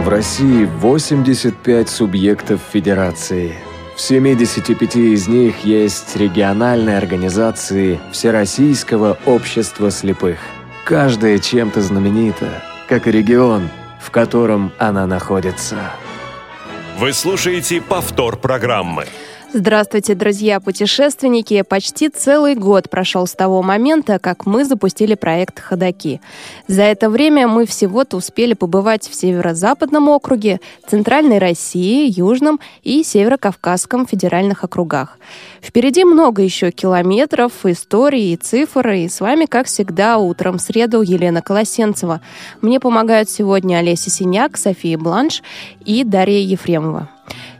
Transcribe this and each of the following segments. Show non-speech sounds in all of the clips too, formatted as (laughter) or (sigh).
В России 85 субъектов федерации. В 75 из них есть региональные организации Всероссийского общества слепых. Каждая чем-то знаменита, как и регион, в котором она находится. Вы слушаете повтор программы. Здравствуйте, друзья-путешественники! Почти целый год прошел с того момента, как мы запустили проект «Ходоки». За это время мы всего-то успели побывать в Северо-Западном округе, Центральной России, Южном и Северо-Кавказском федеральных округах. Впереди много еще километров, истории и цифр, и с вами, как всегда, утром в среду Елена Колосенцева. Мне помогают сегодня Олеся Синяк, София Бланш и Дарья Ефремова.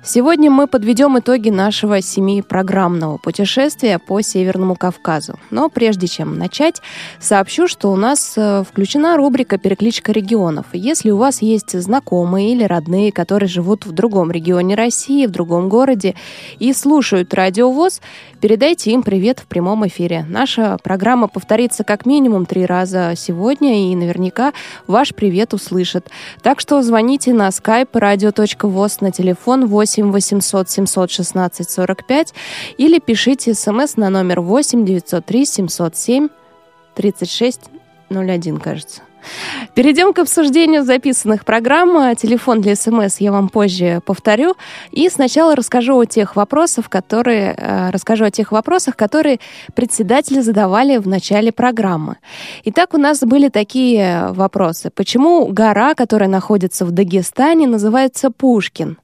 Сегодня мы подведем итоги нашего семи-программного путешествия по Северному Кавказу. Но прежде чем начать, сообщу, что у нас э, включена рубрика «Перекличка регионов». Если у вас есть знакомые или родные, которые живут в другом регионе России, в другом городе и слушают радиовоз, передайте им привет в прямом эфире. Наша программа повторится как минимум три раза сегодня, и наверняка ваш привет услышат. Так что звоните на skype radio.voz на телефон 8 8 800 716 45 или пишите смс на номер 8 903 707 36 01, кажется. Перейдем к обсуждению записанных программ. Телефон для СМС я вам позже повторю. И сначала расскажу о тех вопросах, которые, э, расскажу о тех вопросах, которые председатели задавали в начале программы. Итак, у нас были такие вопросы. Почему гора, которая находится в Дагестане, называется Пушкин?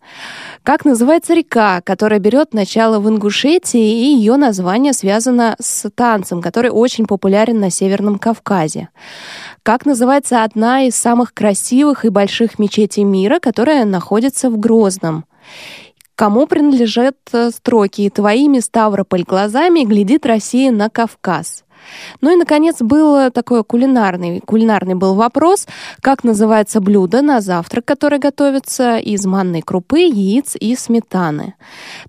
Как называется река, которая берет начало в Ингушетии, и ее название связано с танцем, который очень популярен на Северном Кавказе? Как называется одна из самых красивых и больших мечетей мира, которая находится в Грозном? Кому принадлежат э, строки «Твоими, Ставрополь, глазами глядит Россия на Кавказ»? Ну и, наконец, был такой кулинарный, кулинарный был вопрос, как называется блюдо на завтрак, которое готовится из манной крупы, яиц и сметаны.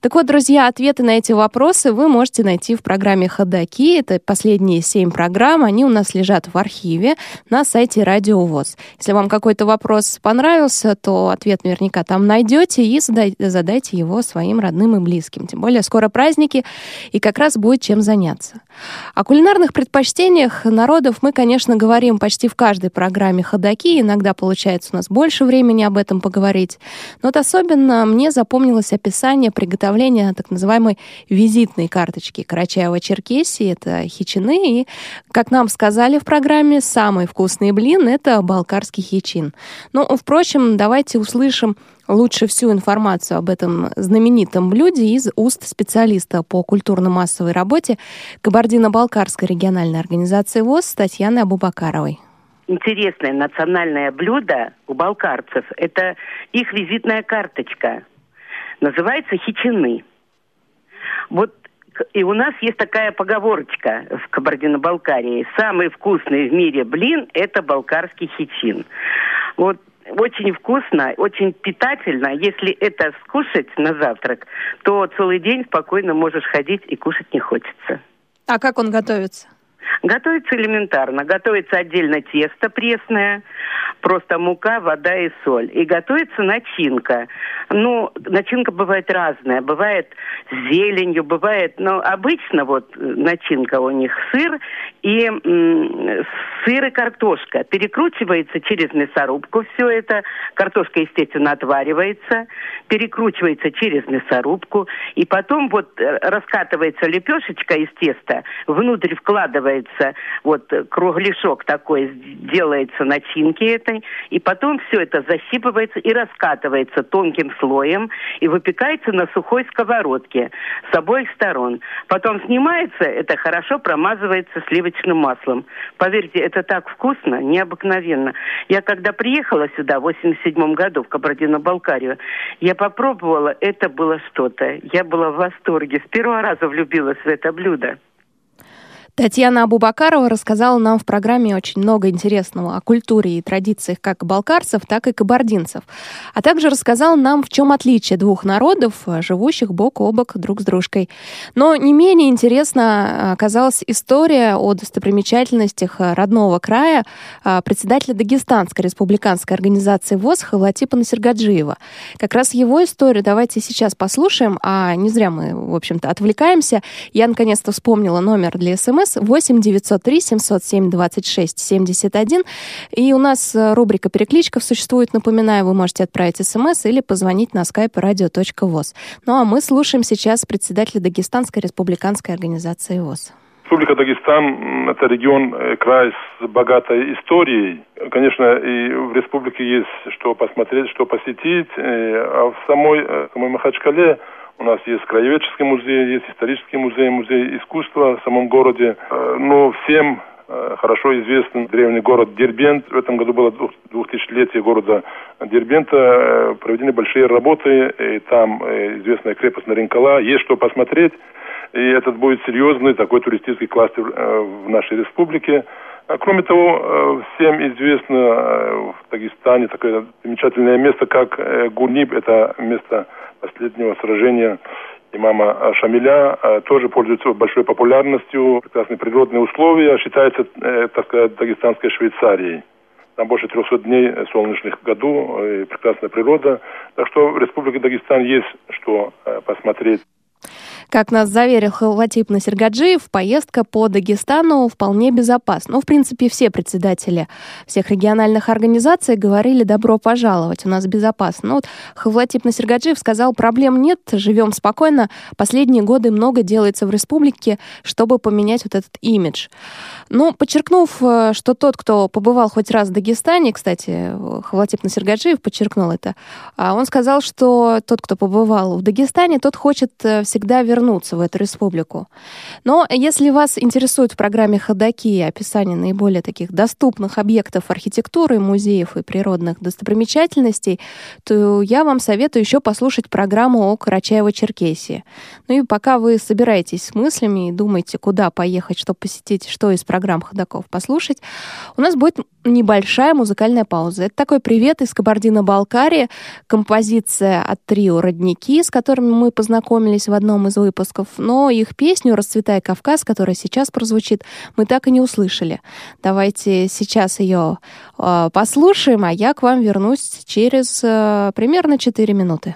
Так вот, друзья, ответы на эти вопросы вы можете найти в программе «Ходоки». Это последние семь программ, они у нас лежат в архиве на сайте Радио ВОЗ. Если вам какой-то вопрос понравился, то ответ наверняка там найдете и задайте его своим родным и близким. Тем более скоро праздники, и как раз будет чем заняться. О кулинарных кулинарных предпочтениях народов мы, конечно, говорим почти в каждой программе «Ходоки». Иногда получается у нас больше времени об этом поговорить. Но вот особенно мне запомнилось описание приготовления так называемой визитной карточки Карачаева-Черкесии. Это хичины. И, как нам сказали в программе, самый вкусный блин — это балкарский хичин. Ну, впрочем, давайте услышим лучше всю информацию об этом знаменитом блюде из уст специалиста по культурно-массовой работе Кабардино-Балкарской региональной организации ВОЗ Татьяны Абубакаровой. Интересное национальное блюдо у балкарцев – это их визитная карточка. Называется хичины. Вот и у нас есть такая поговорочка в Кабардино-Балкарии. Самый вкусный в мире блин – это балкарский хичин. Вот очень вкусно, очень питательно. Если это скушать на завтрак, то целый день спокойно можешь ходить и кушать не хочется. А как он готовится? Готовится элементарно. Готовится отдельно тесто пресное, просто мука, вода и соль. И готовится начинка. Ну, начинка бывает разная. Бывает с зеленью, бывает... Но обычно вот начинка у них сыр и м, сыр и картошка. Перекручивается через мясорубку все это. Картошка, естественно, отваривается. Перекручивается через мясорубку. И потом вот э, раскатывается лепешечка из теста. Внутрь вкладывается вот кругляшок такой, делается начинки этой. И потом все это засипывается и раскатывается тонким слоем. И выпекается на сухой сковородке с обоих сторон. Потом снимается, это хорошо промазывается сливочным маслом. Поверьте, это так вкусно, необыкновенно. Я когда приехала сюда в 87 году в Кабардино-Балкарию, я попробовала, это было что-то. Я была в восторге. С первого раза влюбилась в это блюдо. Татьяна Абубакарова рассказала нам в программе очень много интересного о культуре и традициях как балкарцев, так и кабардинцев. А также рассказала нам, в чем отличие двух народов, живущих бок о бок друг с дружкой. Но не менее интересна оказалась история о достопримечательностях родного края председателя Дагестанской республиканской организации ВОЗ Халатипа Насергаджиева. Как раз его историю давайте сейчас послушаем, а не зря мы, в общем-то, отвлекаемся. Я наконец-то вспомнила номер для СМС СМС 8 903 707 26 71. И у нас э, рубрика «Перекличков» существует. Напоминаю, вы можете отправить СМС или позвонить на skype radio.voz. Ну а мы слушаем сейчас председателя Дагестанской республиканской организации ВОЗ. Республика Дагестан – это регион, э, край с богатой историей. Конечно, и в республике есть что посмотреть, что посетить. Э, а в самой, самой Махачкале у нас есть краеведческий музей, есть исторический музей, музей искусства в самом городе. Э, но всем э, хорошо известен древний город Дербент. В этом году было 2000-летие города Дербента. Э, проведены большие работы. И там известная крепость Наринкала. Есть что посмотреть. И этот будет серьезный такой туристический кластер в нашей республике. А кроме того, всем известно в Дагестане такое замечательное место, как Гурниб. Это место последнего сражения имама Шамиля э, тоже пользуется большой популярностью, прекрасные природные условия, считается, э, так сказать, дагестанской Швейцарией. Там больше 300 дней солнечных в году, и прекрасная природа. Так что в Республике Дагестан есть что э, посмотреть. Как нас заверил Халватип Насергаджиев, поездка по Дагестану вполне безопасна. Ну, в принципе, все председатели всех региональных организаций говорили «добро пожаловать, у нас безопасно». Ну, вот Халватип Насергаджиев сказал «проблем нет, живем спокойно, последние годы много делается в республике, чтобы поменять вот этот имидж». Ну, подчеркнув, э, что тот, кто побывал хоть раз в Дагестане, кстати, Халватип Насергаджиев подчеркнул это, а он сказал, что тот, кто побывал в Дагестане, тот хочет э, всегда вернуться вернуться в эту республику. Но если вас интересует в программе «Ходоки» описание наиболее таких доступных объектов архитектуры, музеев и природных достопримечательностей, то я вам советую еще послушать программу о Карачаево-Черкесии. Ну и пока вы собираетесь с мыслями и думаете, куда поехать, что посетить, что из программ ходоков послушать, у нас будет небольшая музыкальная пауза. Это такой привет из Кабардино-Балкарии, композиция от трио «Родники», с которыми мы познакомились в одном из выпусков, но их песню «Расцветай Кавказ», которая сейчас прозвучит, мы так и не услышали. Давайте сейчас ее э, послушаем, а я к вам вернусь через э, примерно 4 минуты.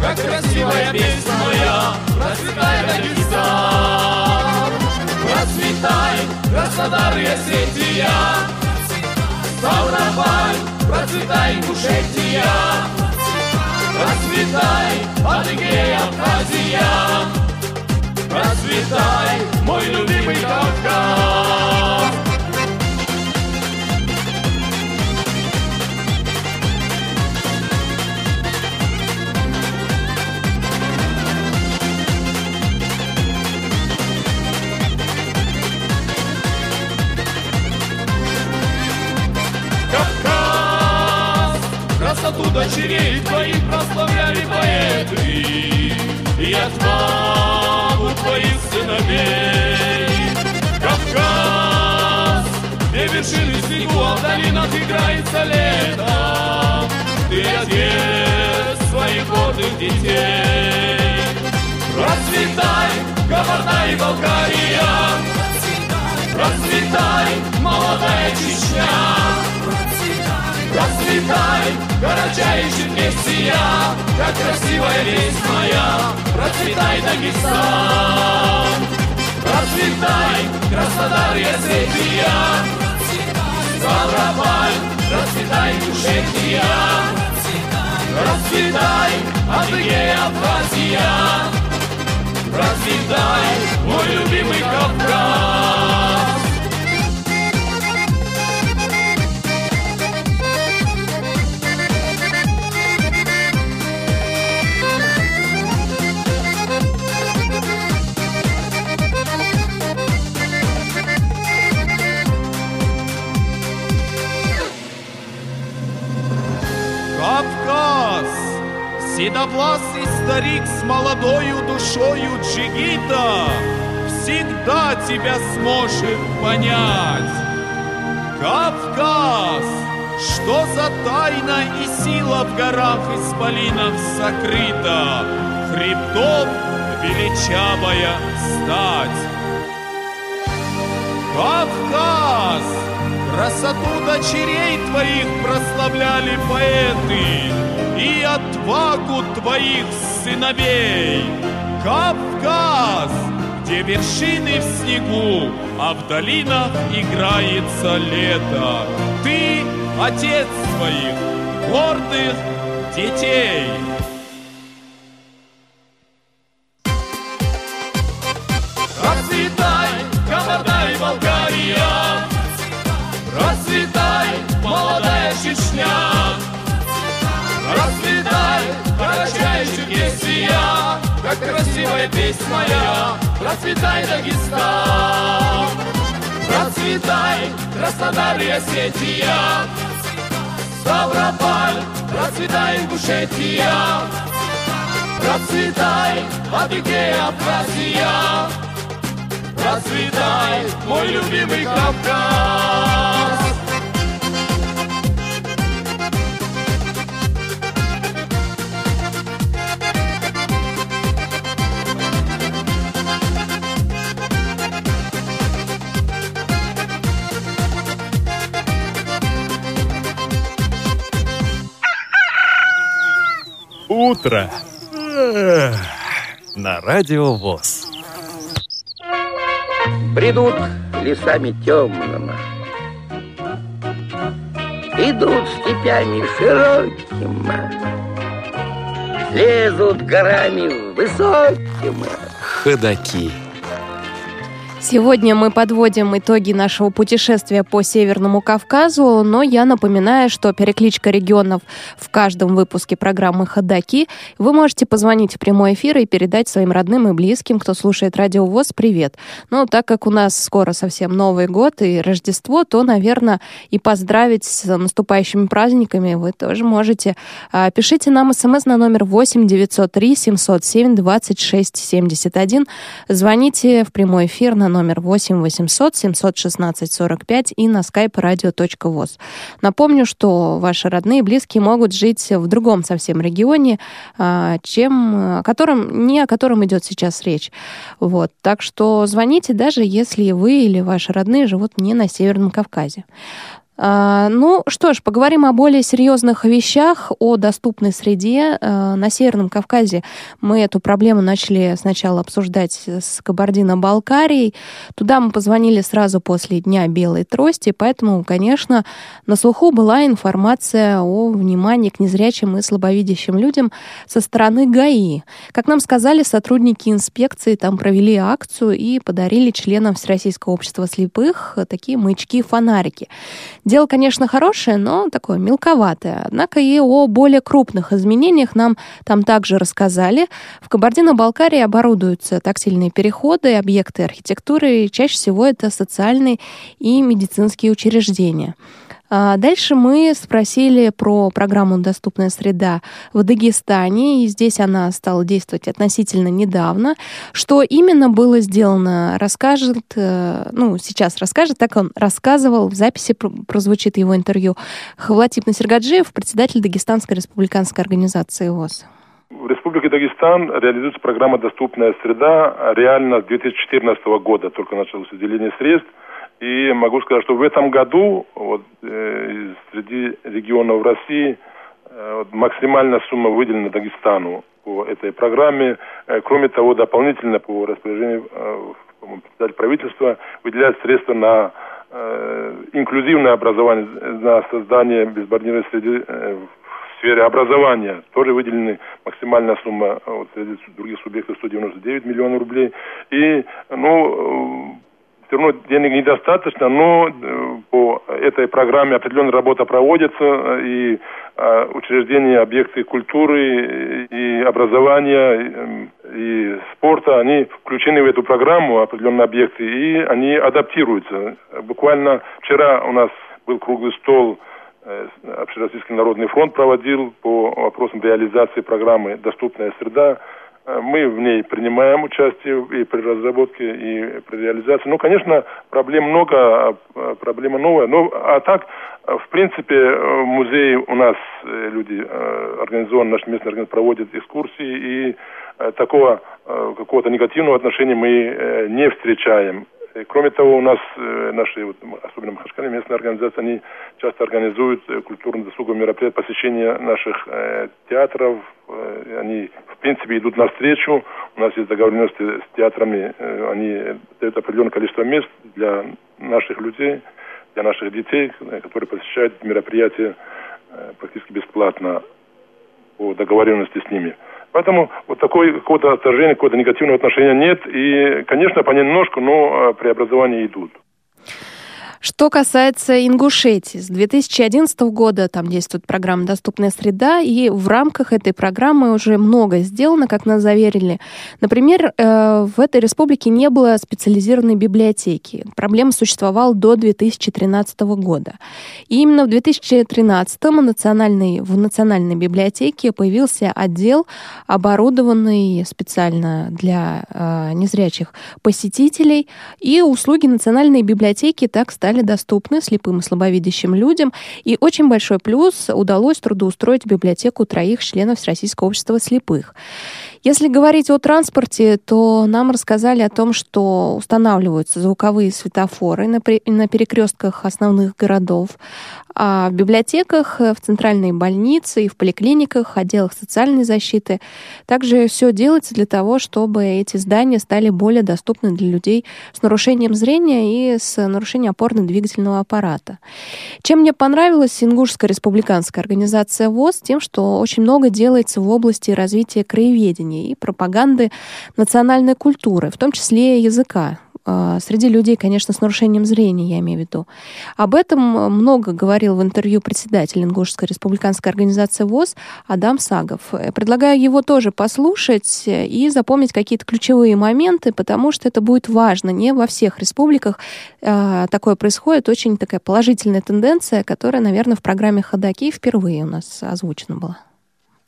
Как красивая песня моя Процветай, Дагестан. Процветай, Краснодар и Осетия Ставрополь, процветай, Ингушетия Процветай, Адыгея, Абхазия. Процветай, мой любимый Кавказ красоту дочерей твоих прославляли поэты. И отвагу твоих сыновей. Кавказ, где вершины снегу, а в долинах играется лето. Ты отец своих гордых детей. Процветай, Кабарда и Болгария. Процветай, молодая Чечня Расцветай, горячайший вместе я, как красивая весть моя, процветай, Дагестан. Расцветай, Краснодар, я Светия, Ставрополь, расцветай, Кушетия, Расцветай, Адыгея, Абхазия, Процветай, мой любимый Кавказ. Кавказ! Седовласый старик с молодою душою джигита Всегда тебя сможет понять Кавказ! Что за тайна и сила в горах исполинов сокрыта Хребтов величавая стать Кавказ! Красоту дочерей твоих прославляли поэты И отвагу твоих сыновей. Кавказ, где вершины в снегу А в долинах играется лето. Ты отец своих гордых детей песня моя, Расцветай, Дагестан. Расцветай, Краснодар и Осетия, Ставрополь, процветай, Ингушетия, Процветай, Адыгея, Абхазия, Процветай, мой любимый Кавказ. Утро. На радио ВОЗ. Бредут лесами темными, Идут степями широкими, Лезут горами высокими. Ходаки. Сегодня мы подводим итоги нашего путешествия по Северному Кавказу, но я напоминаю, что перекличка регионов в каждом выпуске программы «Ходоки». Вы можете позвонить в прямой эфир и передать своим родным и близким, кто слушает Радио ВОЗ, привет. Но так как у нас скоро совсем Новый год и Рождество, то, наверное, и поздравить с наступающими праздниками вы тоже можете. А, Пишите нам смс на номер 8 903 707 26 71. Звоните в прямой эфир на номер 8 800 716 45 и на skype radio.voz. Напомню, что ваши родные и близкие могут жить в другом совсем регионе, а, чем, о котором, не о котором идет сейчас речь. Вот. Так что звоните, даже если вы или ваши родные живут не на Северном Кавказе. А, Ну что ж, поговорим о более серьезных вещах, о доступной среде. А, На Северном Кавказе мы эту проблему начали сначала обсуждать с Кабардино-Балкарией. Туда мы позвонили сразу после Дня Белой Трости, поэтому, конечно, на слуху была информация о внимании к незрячим и слабовидящим людям со стороны ГАИ. Как нам сказали, сотрудники инспекции там провели акцию и подарили членам Всероссийского общества слепых такие маячки-фонарики. Дело, конечно, хорошее, но такое мелковатое. Однако и о более крупных изменениях нам там также рассказали. В Кабардино-Балкарии оборудуются тактильные переходы, объекты архитектуры, и чаще всего это социальные и медицинские учреждения. А Дальше мы спросили про программу «Доступная среда» в Дагестане, и здесь она стала действовать относительно недавно. Что именно было сделано, расскажет, э, ну, сейчас расскажет, так он рассказывал, в записи пр- прозвучит его интервью, Хавлатип Насергаджиев, председатель Дагестанской республиканской организации ВОЗ. В Республике Дагестан реализуется программа «Доступная среда» реально с 2014 года. Только началось выделение средств. И могу сказать, что в этом году вот, э, среди регионов России э, вот, максимальная сумма выделена Дагестану по этой программе. Э, кроме того, дополнительно по распоряжению э, председатель правительства выделяет средства на э, инклюзивное образование, на создание безбарьерной среды э, в сфере образования. Тоже выделены максимальная сумма вот, среди других субъектов 199 миллионов рублей. И, ну, все равно денег недостаточно, но э, по этой программе определенная работа проводится, э, и э, учреждения, объекты культуры и образования и спорта, они включены в эту программу, определенные объекты, и они адаптируются. Буквально вчера у нас был круглый стол Общероссийский народный фронт проводил по вопросам реализации программы «Доступная среда». Э, мы в ней принимаем участие и при разработке, и при реализации. Ну, конечно, проблем много, а, а проблема новая. Но, а так, в принципе, в музее у нас э, люди э, организованно, наш местный организация проводят экскурсии, и такого какого-то негативного отношения мы не встречаем. Кроме того, у нас наши, вот, особенно Махашкале, местные организации, они часто организуют культурно-досуговые мероприятия, посещение наших э, театров. Э, они, в принципе, идут навстречу. У нас есть договоренности с театрами. Э, они дают определенное количество мест для наших людей, для наших детей, которые посещают мероприятия э, практически бесплатно по договоренности с ними. Поэтому вот такой какого-то отторжения, какого-то негативного отношения нет. И, конечно, понемножку, но преобразования идут. Что касается Ингушетии, с 2011 года там действует программа «Доступная среда», и в рамках этой программы уже много сделано, как нас заверили. Например, э, в этой республике не было специализированной библиотеки. Проблема существовала до 2013 года. И именно в 2013 национальной, в Национальной библиотеке появился отдел, оборудованный специально для э, незрячих посетителей, и услуги Национальной библиотеки так стали стали доступны слепым и слабовидящим людям. И очень большой плюс удалось трудоустроить в библиотеку троих членов Всероссийского общества слепых. Если говорить о транспорте, то нам рассказали о том, что устанавливаются звуковые светофоры на, на перекрестках основных городов, а в библиотеках, в центральной больнице и в поликлиниках, отделах социальной защиты также все делается для того, чтобы эти здания стали более доступны для людей с нарушением зрения и с нарушением опорно-двигательного аппарата. Чем мне понравилась Ингушская республиканская организация ВОЗ? Тем, что очень много делается в области развития краеведения воспитания и пропаганды национальной культуры, в том числе языка а, среди людей, конечно, с нарушением зрения, я имею в виду. Об этом много говорил в интервью председатель Ингушской республиканской организации ВОЗ Адам Сагов. Предлагаю его тоже послушать и запомнить какие-то ключевые моменты, потому что это будет важно. Не во всех республиках э, такое происходит. Очень такая положительная тенденция, которая, наверное, в программе «Ходоки» впервые у нас озвучена была.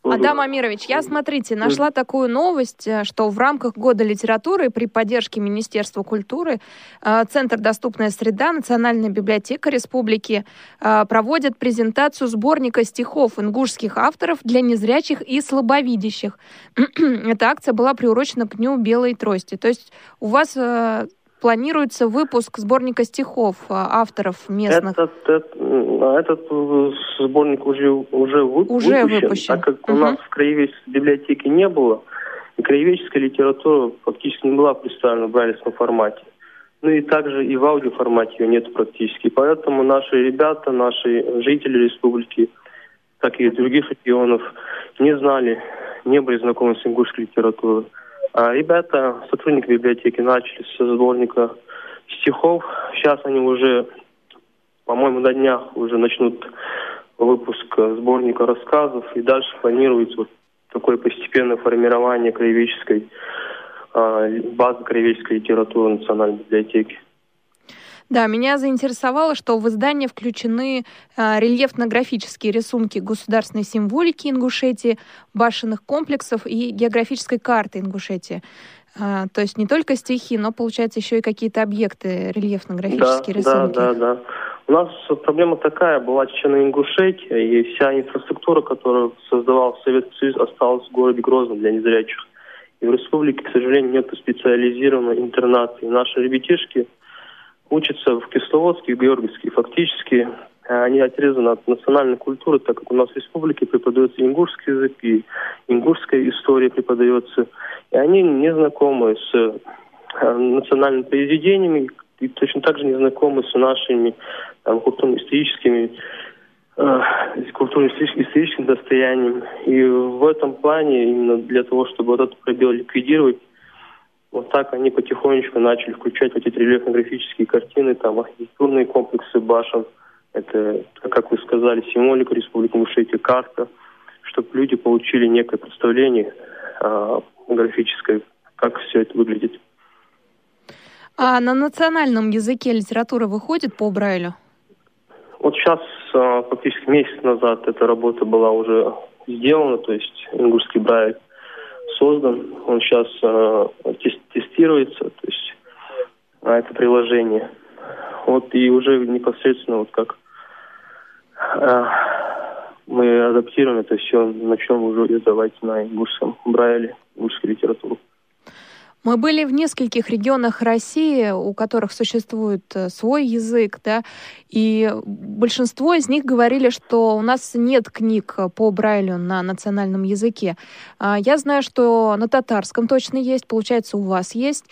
Адам Амирович, я, смотрите, нашла такую новость, э, что в рамках Года литературы при поддержке Министерства культуры э, Центр «Доступная среда», Национальная библиотека Республики э, проводят презентацию сборника стихов ингушских авторов для незрячих и слабовидящих. (clears throat) Эта акция была приурочена к Дню Белой Трости. То есть у вас планируется выпуск сборника стихов а, авторов местных? Этот, этот, этот э, сборник уже, уже, вы, уже выпущен, выпущен, так как угу. у нас в краеведческой библиотеке не было, и краеведческая литература фактически не была представлена в брайлевском формате. Ну и также и в аудиоформате ее нет практически. Поэтому наши ребята, наши жители республики, так и других регионов не знали, не были знакомы с ингушской литературой. А ребята, сотрудники библиотеки, начали со сборника стихов. Сейчас они уже, по-моему, на днях уже начнут выпуск сборника рассказов. И дальше планируется вот такое постепенное формирование краеведческой а, базы краеведческой литературы Национальной библиотеки. Да, меня заинтересовало, что в издание включены э, рельефно-графические рисунки государственной символики Ингушетии, башенных комплексов и географической карты Ингушетии. А, то есть не только стихи, но, получается, еще и какие-то объекты, рельефно-графические да, рисунки. Да, да, да. У нас проблема такая, была Чечена Ингушетия, и вся инфраструктура, которую создавал Советский Союз, осталась в городе Грозном для незрячих. И в республике, к сожалению, нет специализированной интернации. Наши ребятишки учатся в Кисловодске, Георгиевске. Фактически э, они отрезаны от национальной культуры, так как у нас в республике преподается ингушский язык и ингушская история преподается. И они не знакомы с э, национальными произведениями и точно так же не знакомы с нашими культурно-историческими э, культурно-историческим достоянием. И в этом плане, именно для того, чтобы вот этот пробел ликвидировать, вот так они потихонечку начали включать эти рельефно-графические картины, там, архитектурные комплексы башен, это, как вы сказали, символика Республики Ингушетия, карта, чтобы люди получили некое представление э, графическое, как все это выглядит. А на национальном языке литература выходит по Брайлю? Вот сейчас, э, фактически месяц назад, эта работа была уже сделана, то есть ингушский Брайль создан, он сейчас э, тестируется, то есть э, это приложение. Вот и уже непосредственно вот как э, мы адаптируем это все, начнем уже издавать на ингушском брайле, ингушской литературу. Мы были в нескольких регионах России, у которых существует э, свой язык, да, и большинство из них говорили, что у нас нет книг по Брайлю на национальном языке. А, я знаю, что на татарском точно есть, получается, у вас есть.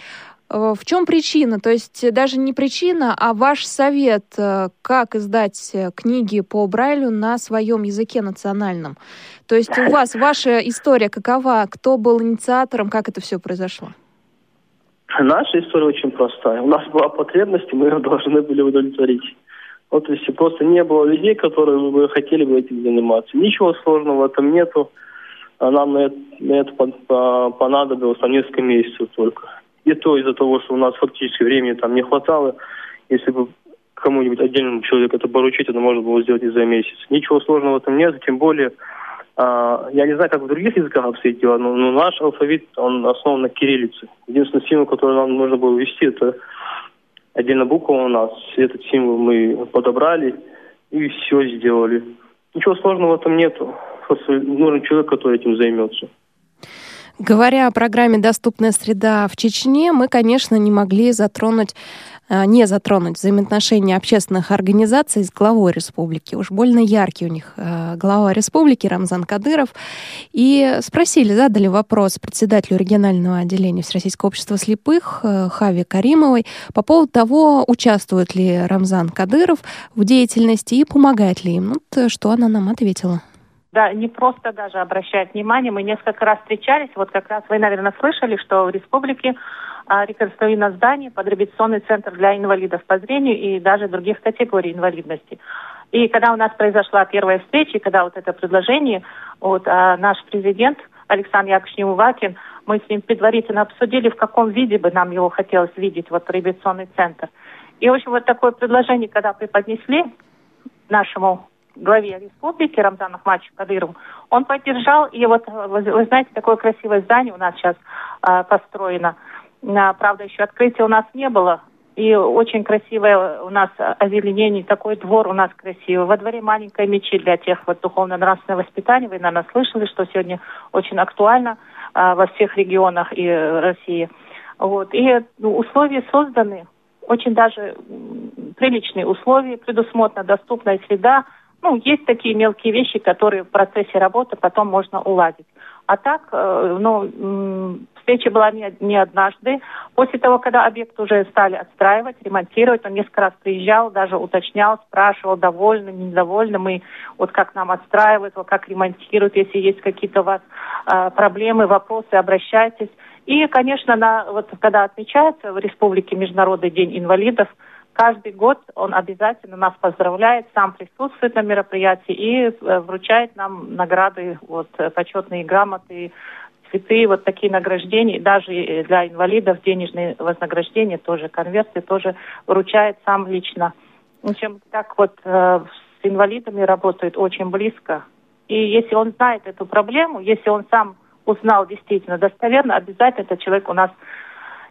Э, в чем причина? То есть даже не причина, а ваш совет, э, как издать книги по Брайлю на своем языке национальном. То есть у вас ваша история какова? Кто был инициатором? Как это все произошло? Наша история очень простая. У нас была потребность, и мы ее должны были удовлетворить. Вот если просто не было людей, которые бы хотели бы этим заниматься. Ничего сложного в этом нету. А нам на это, на понадобилось там несколько месяцев только. И то из-за того, что у нас фактически времени там не хватало. Если бы кому-нибудь отдельному человеку это поручить, это можно было сделать и за месяц. Ничего сложного в этом нет, тем более я не знаю, как в других языках обстоит дело, но, но наш алфавит, он основан на кириллице. Единственный символ, который нам нужно было ввести, это отдельно буква у нас. Этот символ мы подобрали и все сделали. Ничего сложного в этом нету. Просто нужен человек, который этим займется. Говоря о программе «Доступная среда» в Чечне, мы, конечно, не могли затронуть Э, не затронуть взаимоотношения общественных организаций с главой республики. Уж больно яркий у них э, глава республики Рамзан Кадыров. И спросили, задали вопрос председателю регионального отделения Всероссийского общества слепых э, Хави Каримовой по поводу того, участвует ли Рамзан Кадыров в деятельности и помогает ли им. Ну, что она нам ответила. Да, не просто даже обращать внимание. Мы несколько раз встречались. Вот как раз вы, наверное, слышали, что в республике а, реконструировано здание под реабилитационный центр для инвалидов по зрению и даже других категорий инвалидности. И когда у нас произошла первая встреча, когда вот это предложение, вот а, наш президент Александр Яковлевич Неувакин, мы с ним предварительно обсудили, в каком виде бы нам его хотелось видеть, вот реабилитационный центр. И, в общем, вот такое предложение, когда преподнесли нашему главе республики Рамзану Ахматовичу Кадырову, он поддержал, и вот, вы, вы знаете, такое красивое здание у нас сейчас э, построено – Правда, еще открытия у нас не было. И очень красивое у нас озеленение, такой двор у нас красивый. Во дворе маленькая мечеть для тех вот духовно-нравственного воспитания. Вы, наверное, слышали, что сегодня очень актуально а, во всех регионах и России. Вот. И ну, условия созданы, очень даже приличные условия, предусмотрена доступная среда. Ну, есть такие мелкие вещи, которые в процессе работы потом можно уладить. А так, э, ну, встреча была не, не однажды. После того, когда объект уже стали отстраивать, ремонтировать, он несколько раз приезжал, даже уточнял, спрашивал, довольны, недовольны мы, вот как нам отстраивают, вот как ремонтируют, если есть какие-то у вас э, проблемы, вопросы, обращайтесь. И, конечно, на, вот, когда отмечается в Республике Международный день инвалидов, каждый год он обязательно нас поздравляет, сам присутствует на мероприятии и э, вручает нам награды, вот, э, почетные грамоты, цветы, вот такие награждения, даже для инвалидов денежные вознаграждения, тоже конверты, тоже вручает сам лично. В общем, так вот э, с инвалидами работает очень близко. И если он знает эту проблему, если он сам узнал действительно достоверно, обязательно этот человек у нас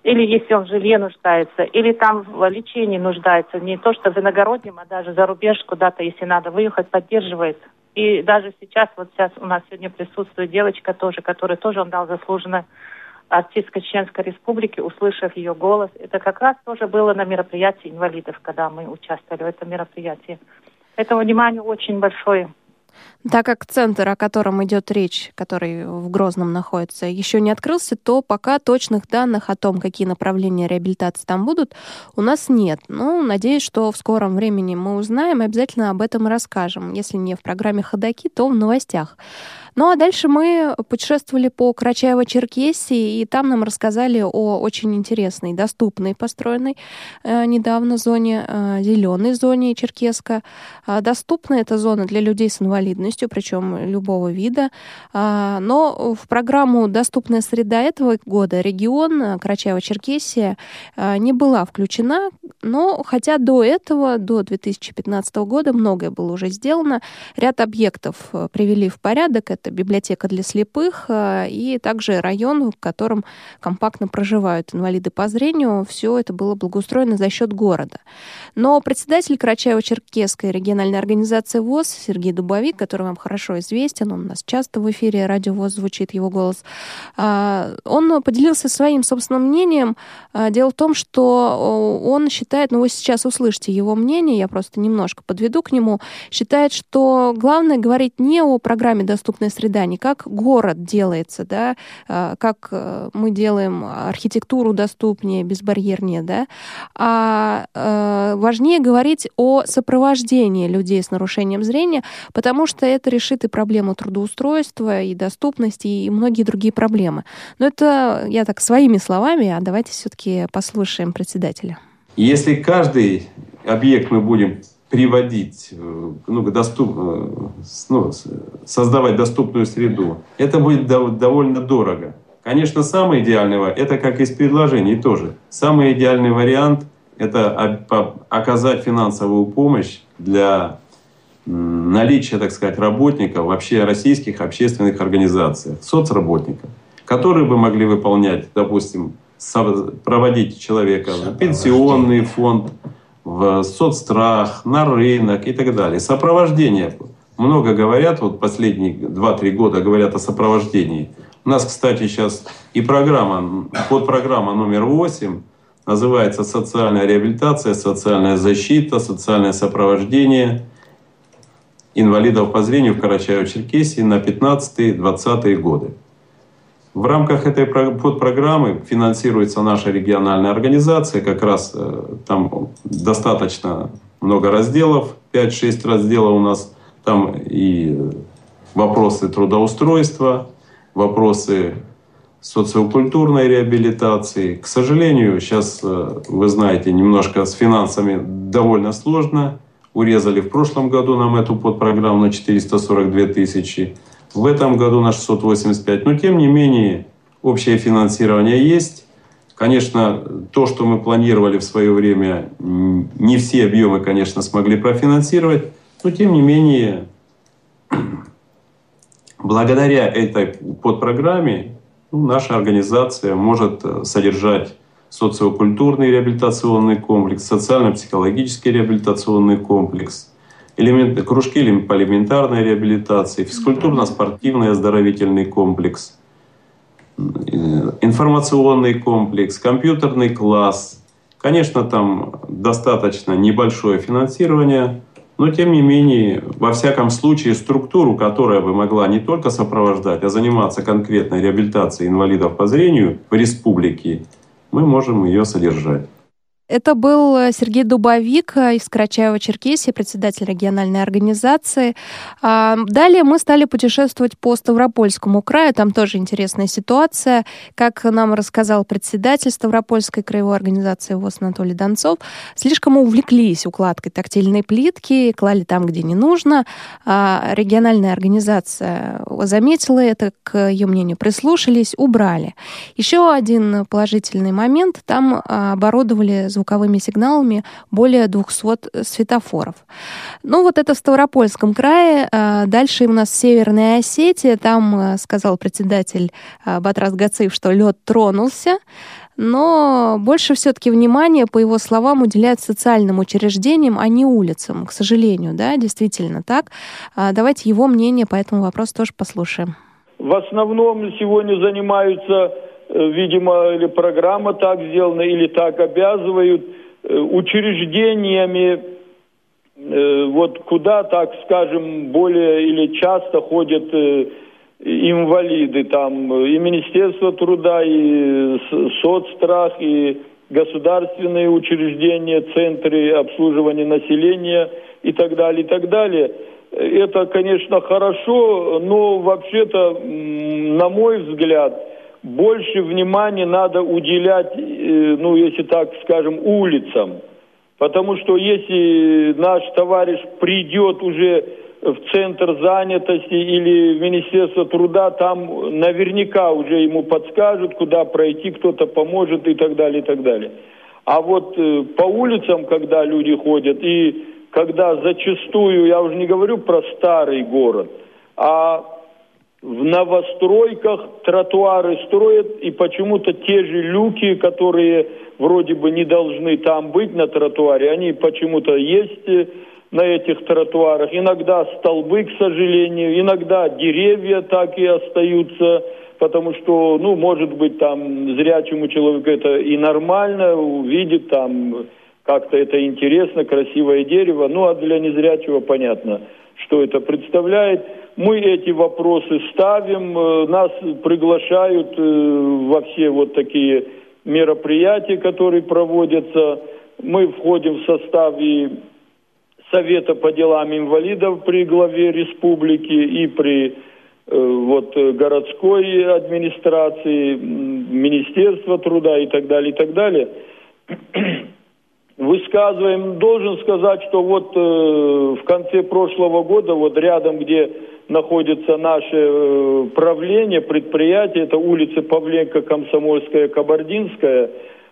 или если он в жилье нуждается, или там в лечении нуждается, не то что в иногороднем, а даже за рубеж куда-то, если надо выехать, поддерживает. И даже сейчас, вот сейчас у нас сегодня присутствует девочка тоже, которая тоже он дал заслуженное артистка Чеченской Республики, услышав ее голос. Это как раз тоже было на мероприятии инвалидов, когда мы участвовали в этом мероприятии. Это внимание очень большое. Так как центр, о котором идет речь, который в Грозном находится, еще не открылся, то пока точных данных о том, какие направления реабилитации там будут, у нас нет. Ну, надеюсь, что в скором времени мы узнаем и обязательно об этом расскажем. Если не в программе «Ходоки», то в новостях. Ну а дальше мы путешествовали по Карачаево-Черкесии, и там нам рассказали о очень интересной, доступной, построенной э, недавно зоне, э, зеленой зоне Черкеска. Э, доступна эта зона для людей с инвалидностью, причем любого вида. Э, но в программу «Доступная среда» этого года регион э, Карачаево-Черкесия э, не была включена, но хотя до этого, до 2015 года многое было уже сделано, ряд объектов э, привели в порядок, это библиотека для слепых э, и также район, в котором компактно проживают инвалиды по зрению. Все это было благоустроено за счет города. Но председатель Карачаево-Черкесской региональной организации ВОЗ Сергей Дубовик, который вам хорошо известен, он у нас часто в эфире радио ВОЗ звучит его голос, э, он поделился своим собственным мнением. Э, дело в том, что он считает, ну вы сейчас услышите его мнение, я просто немножко подведу к нему, считает, что главное говорить не о программе «Доступная среда», не как город делается, да, как мы делаем архитектуру доступнее, безбарьернее, да, а важнее говорить о сопровождении людей с нарушением зрения, потому что это решит и проблему трудоустройства, и доступности, и многие другие проблемы. Но это я так своими словами, а давайте все-таки послушаем председателя. Если каждый объект мы будем приводить, э, ну, доступ, э, ну, создавать доступную среду, это будет довольно дорого. Конечно, самое идеальное, это как из предложений тоже. Самый идеальный вариант – это оказать финансовую помощь для наличия, так сказать, работников вообще российских общественных организаций, соцработников, которые бы могли выполнять, допустим, проводить человека в пенсионный фонд, в соцстрах, на рынок и так далее. Сопровождение. Много говорят, вот последние 2-3 года говорят о сопровождении. У нас, кстати, сейчас и программа, подпрограмма номер 8 называется социальная реабилитация, социальная защита, социальное сопровождение инвалидов по зрению в Карачаево-Черкесии на 15-20 годы. В рамках этой подпрограммы финансируется наша региональная организация. Как раз э, там достаточно много разделов, 5-6 разделов у нас. Там и вопросы трудоустройства, вопросы социокультурной реабилитации. К сожалению, сейчас, э, вы знаете, немножко с финансами довольно сложно. Урезали в прошлом году нам эту подпрограмму на 442 тысячи. В этом году на 685. Но тем не менее, общее финансирование есть. Конечно, то, что мы планировали в свое время, не все объемы, конечно, смогли профинансировать. Но тем не менее, (clears throat) благодаря этой подпрограмме ну, наша организация может э, содержать социокультурный реабилитационный комплекс, социально-психологический реабилитационный комплекс, элемент, кружки по элементарной реабилитации, физкультурно-спортивный оздоровительный комплекс, э, информационный комплекс, компьютерный класс. Конечно, там достаточно небольшое финансирование, но, тем не менее, во всяком случае, структуру, которая бы могла не только сопровождать, а заниматься конкретной реабилитацией инвалидов по зрению в республике, мы можем ее содержать. Это был э, Сергей Дубовик э, из Карачаева-Черкесии, председатель региональной организации. А, далее мы стали путешествовать по Ставропольскому краю. Там тоже интересная ситуация. Как нам рассказал председатель Ставропольской краевой организации ВОЗ Анатолий Донцов, слишком увлеклись укладкой тактильной плитки, клали там, где не нужно. А, региональная организация заметила это, к ее мнению прислушались, убрали. Еще один положительный момент. Там а, оборудовали звуковыми сигналами более 200 светофоров. Ну вот это в Ставропольском крае. А, дальше у нас Северная Осетия. Там а, сказал председатель а, Батрас Гацеев, что лед тронулся. Но больше все-таки внимания, по его словам, уделяют социальным учреждениям, а не улицам, к сожалению, да, действительно так. Давайте его мнение по этому вопросу тоже послушаем. В основном сегодня занимаются видимо, или программа так сделана, или так обязывают учреждениями, вот куда, так скажем, более или часто ходят инвалиды, там и Министерство труда, и соцстрах, и государственные учреждения, центры обслуживания населения и так далее, и так далее. Это, конечно, хорошо, но вообще-то, на мой взгляд, больше внимания надо уделять, э, ну, если так скажем, улицам. Потому что если наш товарищ придет уже в центр занятости или в Министерство труда, там наверняка уже ему подскажут, куда пройти, кто-то поможет и так далее, и так далее. А вот э, по улицам, когда люди ходят, и когда зачастую, я уже не говорю про старый город, а в новостройках тротуары строят, и почему-то те же люки, которые вроде бы не должны там быть на тротуаре, они почему-то есть э, на этих тротуарах. Иногда столбы, к сожалению, иногда деревья так и остаются, потому что, ну, может быть, там зрячему человеку это и нормально, увидит там как-то это интересно, красивое дерево, ну, а для незрячего понятно, что это представляет. Мы эти вопросы ставим, э, нас приглашают э, во все вот такие мероприятия, которые проводятся. Мы входим в состав и Совета по делам инвалидов при главе республики и при э, вот, городской администрации, Министерства труда и так далее, и так далее. Высказываем, должен сказать, что вот в конце прошлого года, вот рядом, где находится наше э, правление, предприятие, это улица Павленко, Комсомольская, Кабардинская,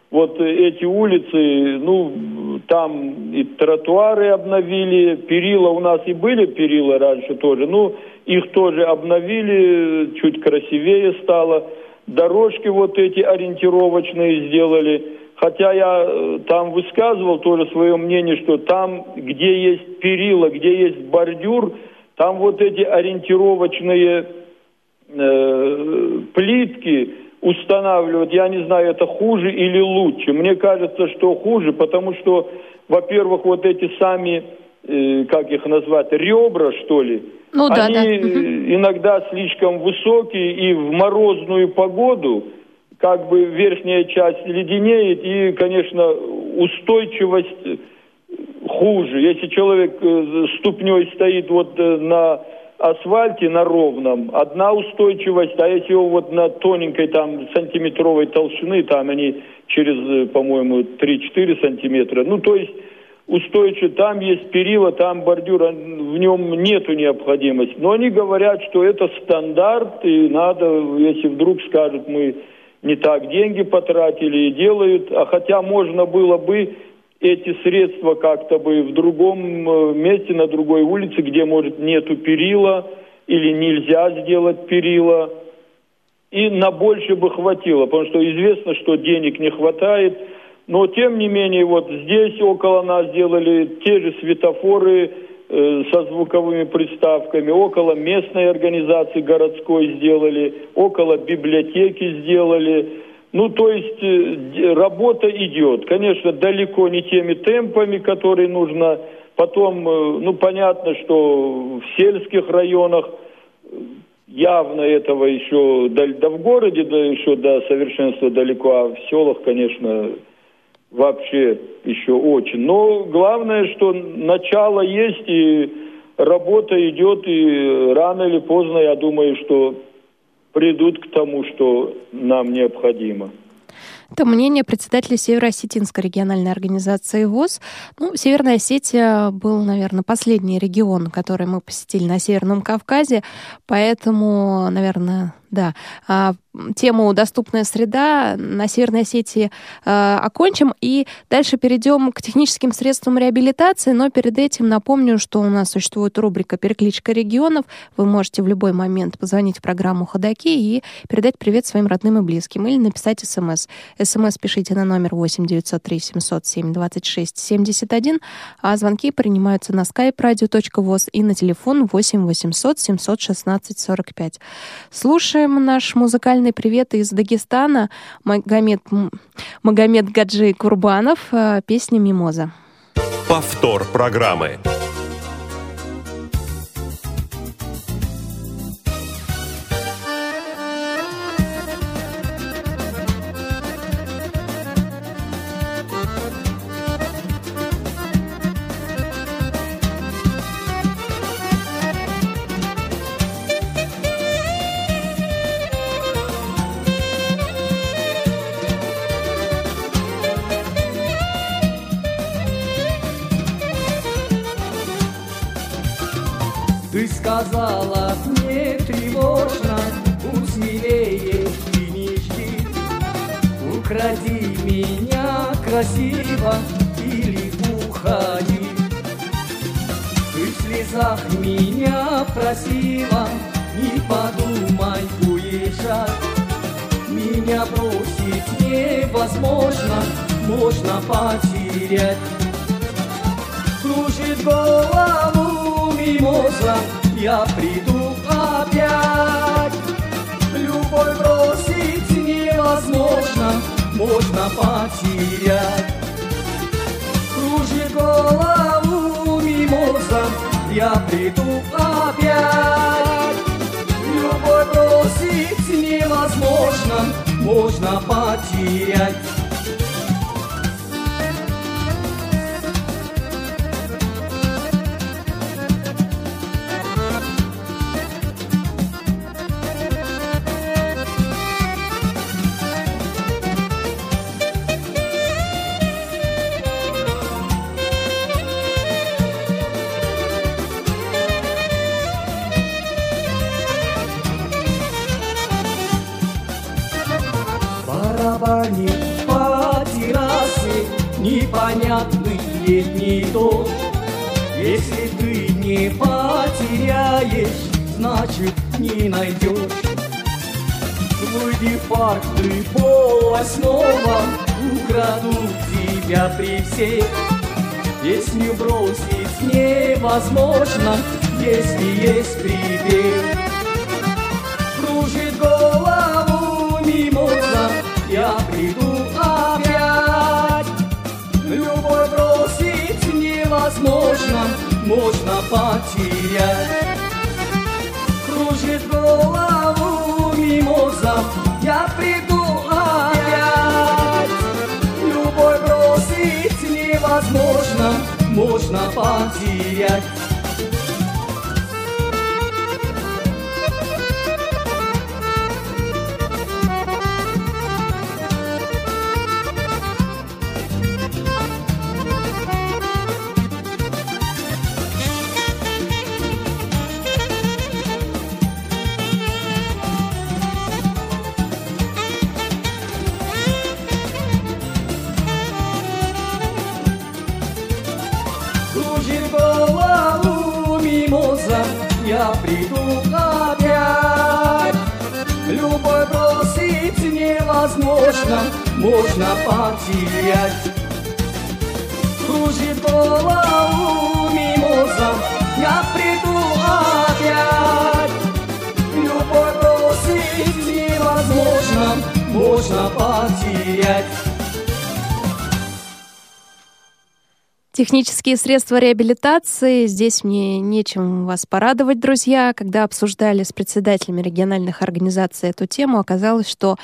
вот эти улицы, ну, там и тротуары обновили, перила у нас и были перила раньше тоже, ну, их тоже обновили, чуть красивее стало. Дорожки вот эти ориентировочные сделали. Хотя я э, там высказывал тоже свое мнение, что там, где есть перила, где есть бордюр, там вот эти ориентировочные э, плитки, устанавливать, я не знаю, это хуже или лучше. Мне кажется, что хуже, потому что, во-первых, вот эти сами, э, как их назвать, ребра, что ли, ну, да, они да. Э, иногда слишком высокие, и в морозную погоду как бы верхняя часть леденеет, и, конечно, устойчивость хуже. Если человек э, ступней стоит вот э, на асфальте на ровном одна устойчивость, а если его вот на тоненькой там сантиметровой толщины, там они через, э, по-моему, 3-4 сантиметра, ну то есть устойчив, там есть перила, там бордюр, в нем нету необходимости. Но они говорят, что это стандарт, и надо, если вдруг скажут, мы не так деньги потратили и делают, а хотя можно было бы эти средства как-то бы в другом э, месте, на другой улице, где, может, нету перила или нельзя сделать перила. И на больше бы хватило, потому что известно, что денег не хватает. Но, тем не менее, вот здесь около нас сделали те же светофоры э, со звуковыми приставками, около местной организации городской сделали, около библиотеки сделали ну, то есть э, работа идет. Конечно, далеко не теми темпами, которые нужно. Потом, э, ну, понятно, что в сельских районах явно этого еще, да в городе, да еще до совершенства далеко, а в селах, конечно, вообще еще очень. Но главное, что начало есть, и работа идет, и рано или поздно, я думаю, что придут к тому, что нам необходимо. Это мнение председателя Северо-Осетинской региональной организации ВОЗ. Ну, Северная Осетия был, наверное, последний регион, который мы посетили на Северном Кавказе, поэтому, наверное, да. Тему «Доступная среда» на Северной Осетии э, окончим. И дальше перейдем к техническим средствам реабилитации. Но перед этим напомню, что у нас существует рубрика «Перекличка регионов». Вы можете в любой момент позвонить в программу «Ходоки» и передать привет своим родным и близким. Или написать смс. СМС пишите на номер 8 903 707 26 71. А звонки принимаются на skype radio.voz и на телефон 8 800 716 45. Слушаем наш музыкальный специальный привет из Дагестана. Магомед, Магомед Гаджи Курбанов. Э, песня «Мимоза». Повтор программы. Сказала мне тревожно, ты не жди. Укради меня красиво или уходи. Ты в слезах меня просила, не подумай уезжать. Меня бросить невозможно, можно потерять. Кружит голову мимоза, я приду опять. Любовь бросить невозможно, можно потерять. Кружит голову мимоза, я приду опять. Любовь бросить невозможно, можно потерять. Не найдешь. Выйди в парк, ты пол восьмого, украдут тебя при всех. Песню бросить невозможно, если есть прибег. Кружит голову мимоза, я приду невозможно, можно потерять. Кружит голову мимоза, я приду опять. Любовь бросить невозможно, можно потерять. Невозможно, можно потерять. Кружит голову мимоза, я приду опять. Любовь бросить невозможно, можно потерять. Технические средства реабилитации. Здесь мне нечем вас порадовать, друзья. Когда обсуждали с председателями региональных организаций эту тему, оказалось, что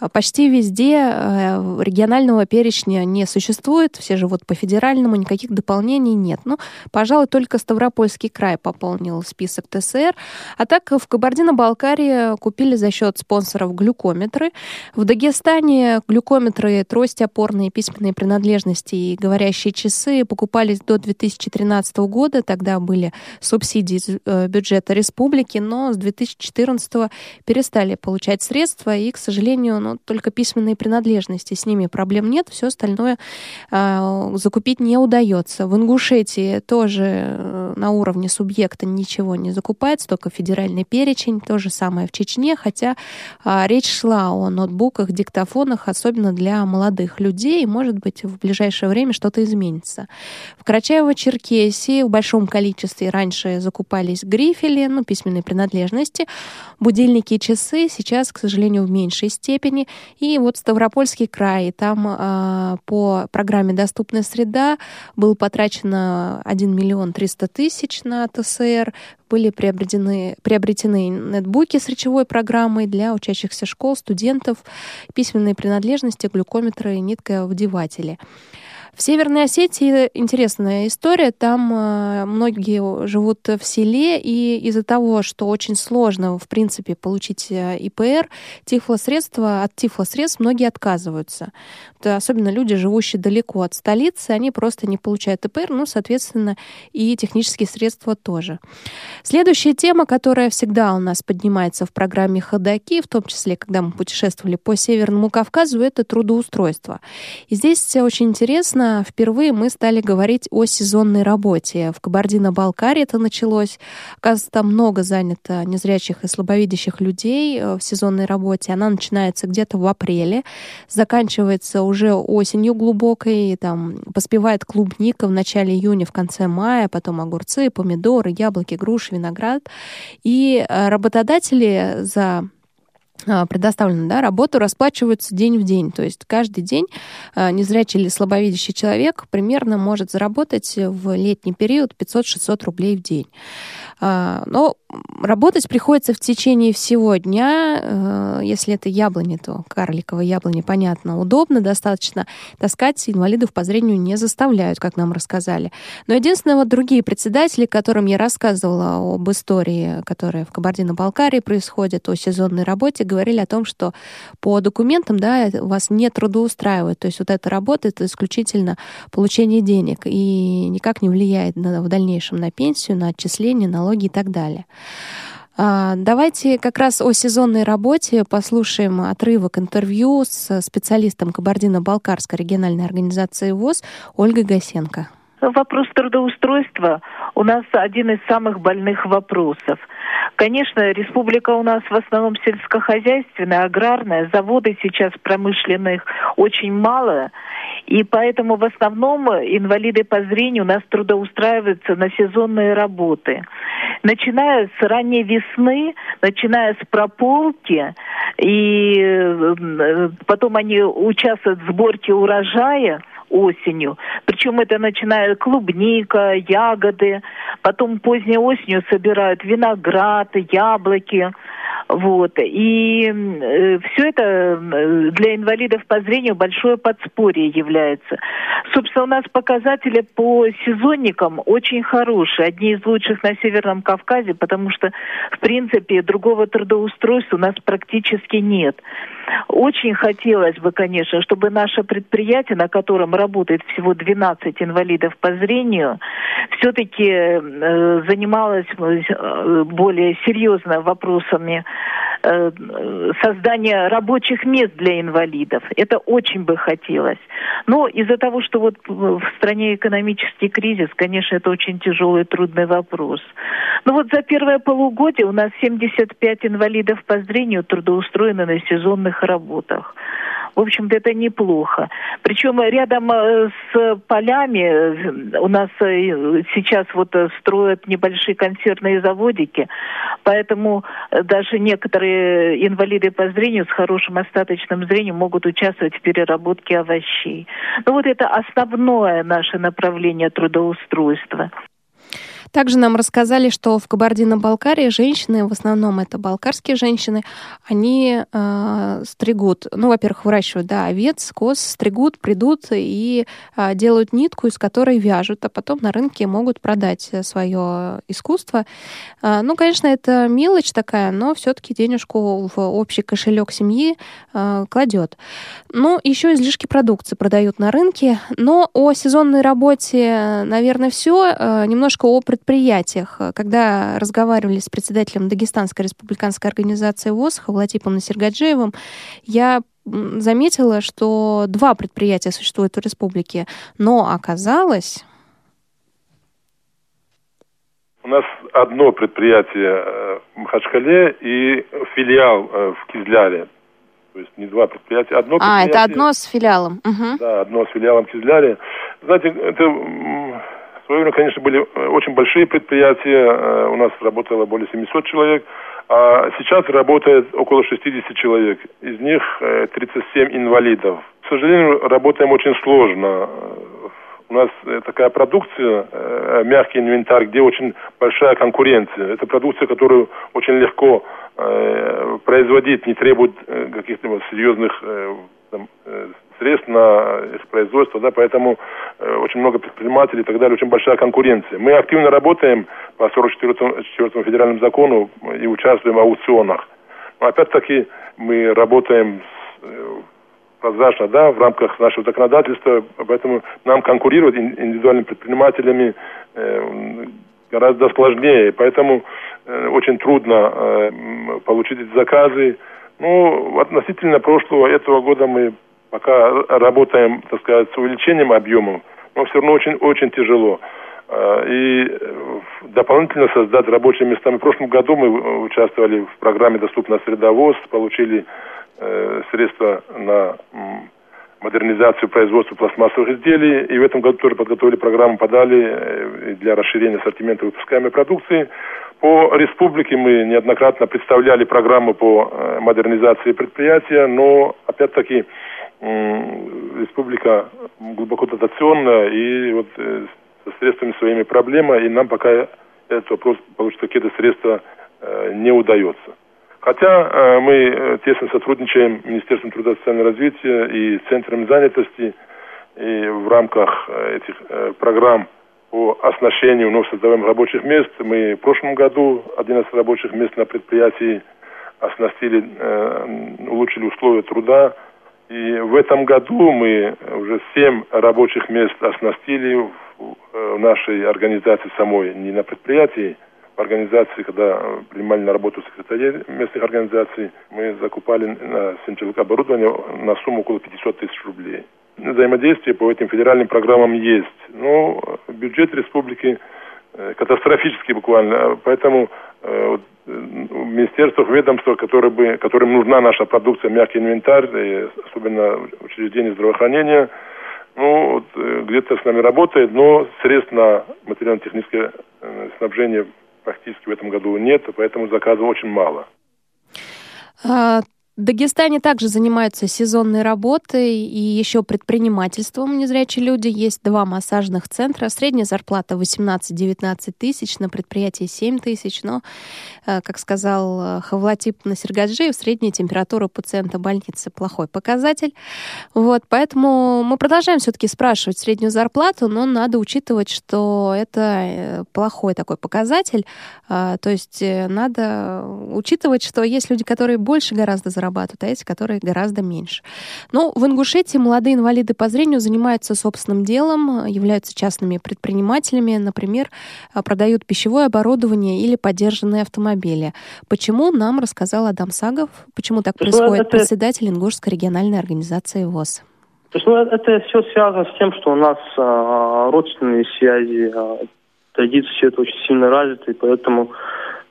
э, почти везде э, регионального перечня не существует. Все живут по федеральному, никаких дополнений нет. Ну, пожалуй, только Ставропольский край пополнил список ТСР. А так в Кабардино-Балкарии купили за счет спонсоров глюкометры. В Дагестане глюкометры, трости опорные, письменные принадлежности и говорящие часы покупались до 2013 года, тогда были субсидии э, бюджета республики, но с 2014 перестали получать средства, и, к сожалению, ну, только письменные принадлежности, с ними проблем нет, все остальное э, закупить не удается. В Ингушетии тоже э, на уровне субъекта ничего не закупается, только федеральный перечень, то же самое в Чечне, хотя э, речь шла о ноутбуках, диктофонах, особенно для молодых людей, может быть, в ближайшее время что-то изменится. В Карачаево-Черкесии в большом количестве раньше закупались грифели, ну, письменные принадлежности, будильники и часы, сейчас, к сожалению, в меньшей степени. И вот Ставропольский край, там э, по программе «Доступная среда» было потрачено 1 миллион 300 тысяч на ТСР, были приобретены, приобретены нетбуки с речевой программой для учащихся школ, студентов, письменные принадлежности, глюкометры и нитковдеватели. В Северной Осетии интересная история. Там э, многие живут в селе, и из-за того, что очень сложно, в принципе, получить э, ИПР, тифлосредства, от тифлосредств многие отказываются. Это особенно люди, живущие далеко от столицы, они просто не получают ИПР, ну, соответственно, и технические средства тоже. Следующая тема, которая всегда у нас поднимается в программе «Ходоки», в том числе, когда мы путешествовали по Северному Кавказу, это трудоустройство. И здесь очень интересно, впервые мы стали говорить о сезонной работе. В Кабардино-Балкарии это началось. Оказывается, там много занято незрячих и слабовидящих людей э, в сезонной работе. Она начинается где-то в апреле, заканчивается уже осенью глубокой, там поспевает клубника в начале июня, в конце мая, потом огурцы, помидоры, яблоки, груши, виноград. И э, работодатели за а, предоставленную да, работу расплачиваются день в день. То есть каждый день а, незрячий или слабовидящий человек примерно может заработать в летний период 500-600 рублей в день. А, но работать приходится в течение всего дня. Э, если это яблони, то карликовые яблони, понятно, удобно достаточно. Таскать инвалидов по зрению не заставляют, как нам рассказали. Но единственное, вот другие председатели, которым я рассказывала об истории, которая в Кабардино-Балкарии происходит, о сезонной работе, говорили о том, что по документам да, вас не трудоустраивают. То есть вот эта работа — это исключительно получение денег и никак не влияет на, в дальнейшем на пенсию, на отчисления, налоги и так далее. А, давайте как раз о сезонной работе послушаем отрывок интервью с специалистом Кабардино-Балкарской региональной организации ВОЗ Ольгой Гасенко. Вопрос трудоустройства у нас один из самых больных вопросов. Конечно, республика у нас в основном сельскохозяйственная, аграрная, заводы сейчас промышленных очень мало, и поэтому в основном инвалиды по зрению у нас трудоустраиваются на сезонные работы. Начиная с ранней весны, начиная с прополки, и э, потом они участвуют в сборке урожая, осенью. Причем это начинает клубника, ягоды, потом поздней осенью собирают виноград, яблоки. Вот. И э, все это э, для инвалидов по зрению большое подспорье является. Собственно, у нас показатели по сезонникам очень хорошие. Одни из лучших на Северном Кавказе, потому что, в принципе, другого трудоустройства у нас практически нет. Очень хотелось бы, конечно, чтобы наше предприятие, на котором работает всего 12 инвалидов по зрению, все-таки э, занималось э, более серьезно вопросами создания рабочих мест для инвалидов. Это очень бы хотелось. Но из-за того, что вот в стране экономический кризис, конечно, это очень тяжелый, трудный вопрос. Но вот за первое полугодие у нас 75 инвалидов по зрению трудоустроены на сезонных работах. В общем-то, это неплохо. Причем рядом э, с полями э, у нас э, сейчас вот строят небольшие консервные заводики, поэтому даже некоторые инвалиды по зрению с хорошим остаточным зрением могут участвовать в переработке овощей. Ну вот это основное наше направление трудоустройства. Также нам рассказали, что в Кабардино-Балкарии женщины, в основном это балкарские женщины, они э, стригут, ну, во-первых, выращивают, да, овец, коз, стригут, придут и э, делают нитку, из которой вяжут, а потом на рынке могут продать свое искусство. Э, ну, конечно, это мелочь такая, но все-таки денежку в общий кошелек семьи э, кладет. Ну, еще излишки продукции продают на рынке, но о сезонной работе, наверное, все. Э, немножко о предприятиях. Когда разговаривали с председателем Дагестанской республиканской организации ВОЗ Хавлатипом Насергаджиевым, я заметила, что два предприятия существуют в республике, но оказалось... У нас одно предприятие э, в Махачкале и филиал э, в Кизляре. То есть не два предприятия, одно а, предприятие. это одно с филиалом. Угу. Да, одно с филиалом Кизляре. Знаете, это свое время, конечно, были очень большие предприятия. У нас работало более 700 человек. А сейчас работает около 60 человек. Из них 37 инвалидов. К сожалению, работаем очень сложно. У нас такая продукция, мягкий инвентарь, где очень большая конкуренция. Это продукция, которую очень легко э, производить, не требует каких-то серьезных э, там, средств на их производство, да, поэтому э, очень много предпринимателей и так далее, очень большая конкуренция. Мы активно работаем по 44-му федеральному закону и участвуем в аукционах. Но опять-таки мы работаем с, э, прозрачно, да, в рамках нашего законодательства, поэтому нам конкурировать индивидуальными предпринимателями э, гораздо сложнее, поэтому э, очень трудно э, получить эти заказы. Ну, относительно прошлого этого года мы пока работаем, так сказать, с увеличением объемов, но все равно очень, очень тяжело. А, и дополнительно создать рабочие места. В прошлом году мы участвовали в программе «Доступная среда ВОЗ», получили э, средства на модернизацию производства пластмассовых изделий. И в этом году тоже подготовили программу, подали э, для расширения ассортимента выпускаемой продукции. По республике мы неоднократно представляли программу по э, модернизации предприятия, но опять-таки республика глубоко дотационная и вот э, со средствами своими проблема, и нам пока этот вопрос получить какие-то средства э, не удается. Хотя э, мы тесно сотрудничаем с Министерством труда и социального развития и Центром занятости, и в рамках этих программ по оснащению вновь создаваемых рабочих мест. Мы в прошлом году 11 рабочих мест на предприятии оснастили, улучшили условия труда, и в этом году мы уже семь рабочих мест оснастили в, э, нашей организации самой, не на предприятии, в организации, когда принимали на работу секретарей местных организаций, мы закупали на Сенчелок оборудование на сумму около 500 тысяч рублей. Взаимодействие по этим федеральным программам есть, но бюджет республики э, катастрофический буквально, поэтому э, в министерствах, ведомствах, бы, которым нужна наша продукция, мягкий инвентарь, и особенно учреждения здравоохранения, ну, вот, э, где-то с нами работает, но средств на материально-техническое э, снабжение практически в этом году нет, поэтому заказов очень мало. Дагестане также занимаются сезонной работой и еще предпринимательством незрячие люди. Есть два массажных центра. Средняя зарплата 18-19 тысяч, на предприятии 7 тысяч. Но, э, как сказал э, Хавлатип Насергаджиев, средняя температура пациента больницы плохой показатель. Вот, поэтому мы продолжаем все-таки спрашивать среднюю зарплату, но надо учитывать, что это э, плохой такой показатель. А, то есть надо учитывать, что есть люди, которые больше гораздо зарабатывают, зарабатывают, а эти, которые гораздо меньше. Но в Ингушетии молодые инвалиды по зрению занимаются собственным делом, являются частными предпринимателями, например, продают пищевое оборудование или поддержанные автомобили. Почему, нам рассказал Адам Сагов, почему так происходит председатель Ингушской региональной организации ВОЗ. То есть, ну, это все связано с тем, что у нас а, родственные связи, а, традиции все это очень сильно развиты, и поэтому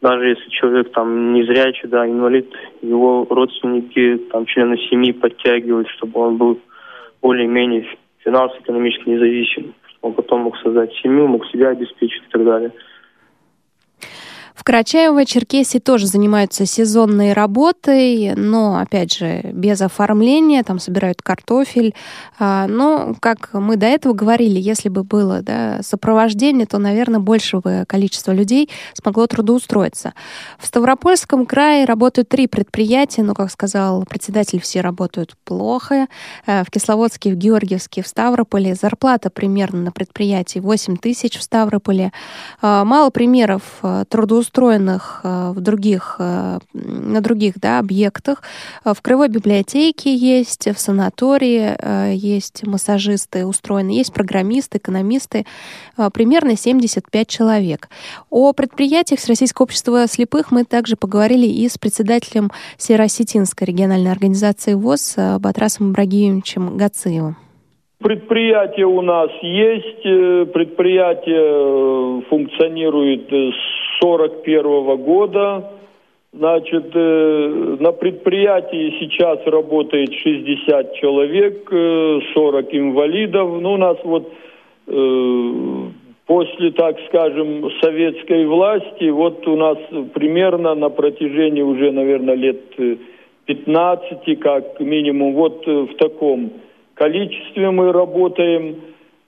даже если человек там не зрячий, да, инвалид, его родственники, там члены семьи подтягивают, чтобы он был более-менее финансово-экономически независим, чтобы он потом мог создать семью, мог себя обеспечить и так далее. В Карачаево-Черкесии тоже занимаются сезонной работой, но, опять же, без оформления, там собирают картофель. А, но, как мы до этого говорили, если бы было да, сопровождение, то, наверное, большего количества людей смогло трудоустроиться. В Ставропольском крае работают три предприятия, но, как сказал председатель, все работают плохо. А, в Кисловодске, в Георгиевске, в Ставрополе зарплата примерно на предприятии 8 тысяч в Ставрополе. А, мало примеров трудоустройства устроенных э, в других, э, на других да, объектах. Э, в Кривой библиотеке есть, в санатории есть массажисты устроены, есть программисты, экономисты, примерно 75 человек. О предприятиях Всероссийского общества слепых мы также поговорили и с председателем Северосетинской региональной организации ВОЗ Батрасом Ибрагимовичем Гациевым. Предприятие у нас есть, предприятие функционирует с 41 года. Значит, э, на предприятии сейчас работает 60 человек, 40 э, инвалидов. Ну, у нас вот э, после, так скажем, советской власти, вот у нас примерно на протяжении уже, наверное, лет 15, как минимум, вот в таком количестве мы работаем.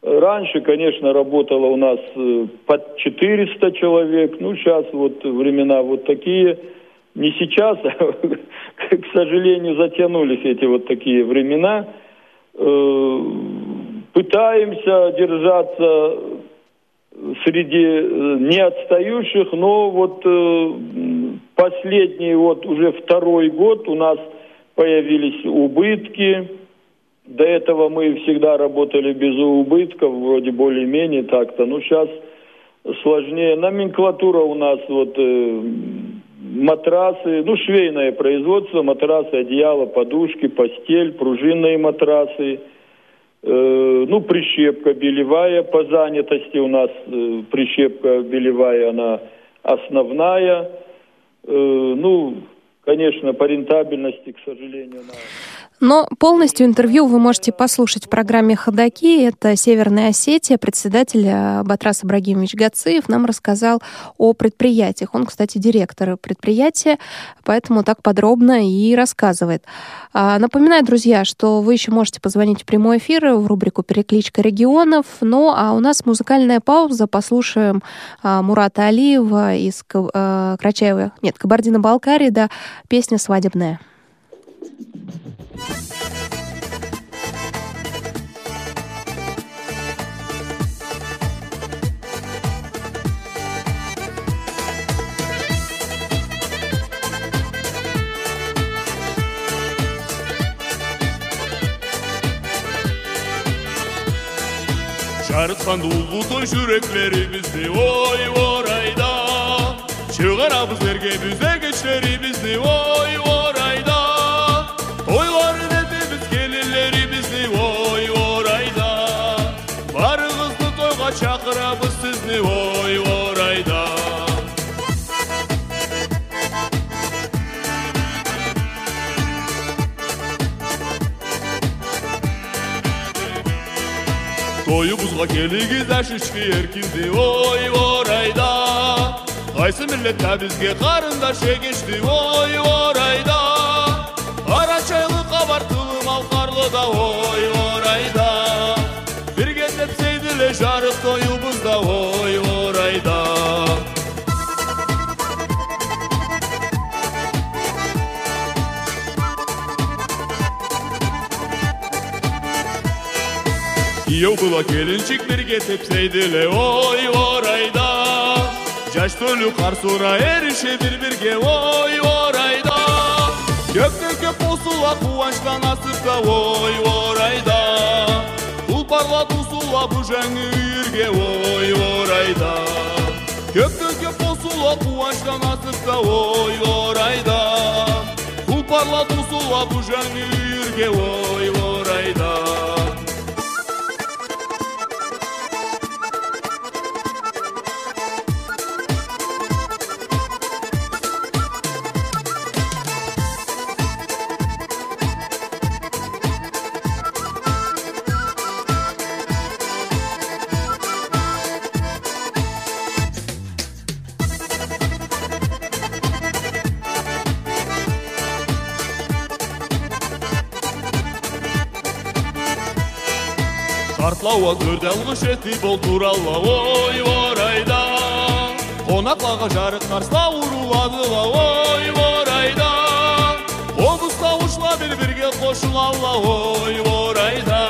Раньше, конечно, работало у нас э, под 400 человек, ну, сейчас вот времена вот такие. Не сейчас, (laughs) а, к сожалению, затянулись эти вот такие времена. Э, пытаемся держаться среди э, не отстающих, но вот последний вот уже второй год у нас появились убытки, до этого мы всегда работали без убытков, вроде более-менее так-то. Ну, сейчас сложнее. Номенклатура у нас вот э, матрасы, ну, швейное производство, матрасы, одеяло, подушки, постель, пружинные матрасы, э, ну, прищепка белевая по занятости у нас, э, прищепка белевая, она основная. Э, ну, конечно, по рентабельности, к сожалению, она... Но полностью интервью вы можете послушать в программе «Ходоки». Это Северная Осетия. Председатель э, Батрас Ибрагимович Гациев нам рассказал о предприятиях. Он, кстати, директор предприятия, поэтому так подробно и рассказывает. А, напоминаю, друзья, что вы еще можете позвонить в прямой эфир в рубрику «Перекличка регионов». Ну, а у нас музыкальная пауза. Послушаем а, Мурата Алиева из э, Крачаева, нет, Кабардино-Балкарии, да, песня «Свадебная». жарытқан Çarıtkan doldu taş yüreklerimizi oy vorayda Çıkarabız erge biz ergeçlerimizi oy тойымызға келіңіз әшішке еркінде ой орайда қайсы милләт бізге қарындаш егешті ой орайда арашайлы қабартылым алқарлы да ой орайда бір кездеп сейділе жарық тойымызда ой okula gelincikleri getepseydi le oy orayda Caştölü karsura her şey bir bir ge oy orayda Gökte köp usula kuvançtan asıp da oy orayda Tulparla tusula bu janı yürge oy orayda Gökte köp usula kuvançtan asıp da oy orayda Tulparla tusula bu janı yürge oy orayda қажеті бол туралы ой орайда. Қонақлаға қарсыла сауырулады ой орайда. Қоныстанушылар бір бірге қошылала ой орайда.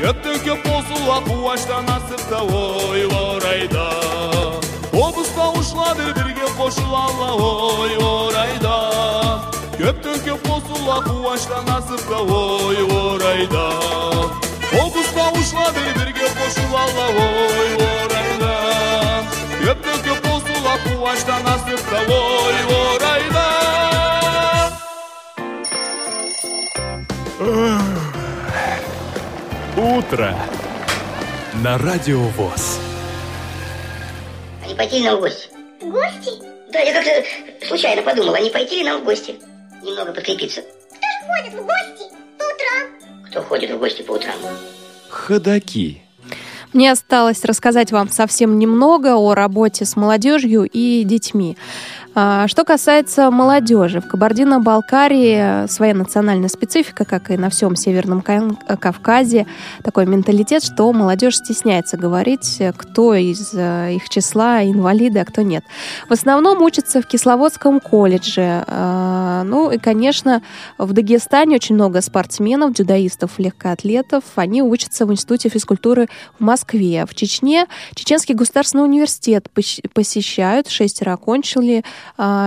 Көптен көп қосыла қуаштан асыпта ой орайда. Қоныстанушылар бір бірге қошылала ой орайда. Көптен көп қосыла қуаштан асыпта ой орайда. Ұшла бір-бірге қосылала ой орайда Көптен көп қосыла қуаныштан асыпта ой орайда Утро на Радио ВОЗ. А не пойти ли нам в гости? В гости? Да, я как-то случайно подумала, не пойти ли нам в гости? Немного подкрепиться. Кто ж ходит в гости по утрам? Кто ходит в гости по утрам? Ходаки. Мне осталось рассказать вам совсем немного о работе с молодежью и детьми. А, что касается молодежи, в Кабардино-Балкарии своя национальная специфика, как и на всем Северном Кавказе, такой менталитет, что молодежь стесняется говорить, кто из э, их числа инвалиды, а кто нет. В основном учатся в Кисловодском колледже. А, ну и, конечно, в Дагестане очень много спортсменов, дзюдоистов, легкоатлетов. Они учатся в Институте физкультуры в Москве. В Чечне Чеченский государственный университет посещают, шестеро окончили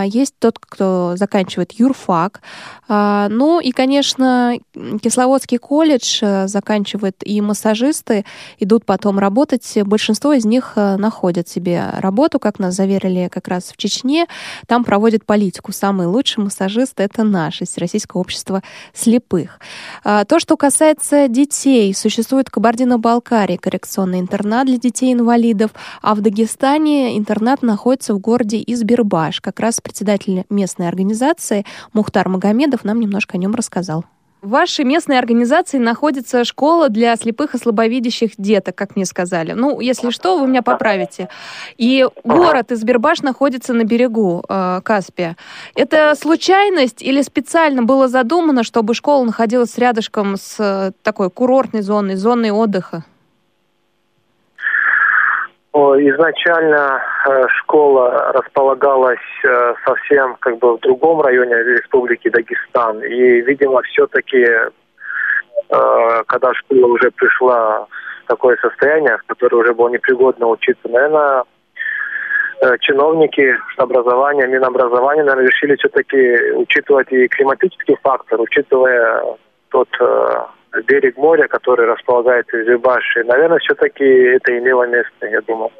есть тот, кто заканчивает юрфак. А, ну и, конечно, Кисловодский колледж э, заканчивает и массажисты, идут потом работать. Большинство из них э, находят себе работу, как нас заверили как раз в Чечне. Там проводят политику. Самый лучший массажист — это наш, из Российского общества слепых. А, то, что касается детей, существует в Кабардино-Балкарии коррекционный интернат для детей-инвалидов, а в Дагестане интернат находится в городе Избербаш как раз председатель местной организации Мухтар Магомедов нам немножко о нем рассказал. В вашей местной организации находится школа для слепых и слабовидящих деток, как мне сказали. Ну, если что, вы меня поправите. И город Избербаш находится на берегу э, Каспия. Это случайность или специально было задумано, чтобы школа находилась рядышком с э, такой курортной зоной, зоной отдыха? Изначально э, школа располагалась э, совсем как бы в другом районе Республики Дагестан. И, видимо, все-таки, э, когда школа уже пришла в такое состояние, в которое уже было непригодно учиться, наверное, чиновники образования, Минобразования, наверное, решили все-таки учитывать и климатический фактор, учитывая тот берег моря, который располагается в Зюбаше. Наверное, все-таки это имело место, я думаю.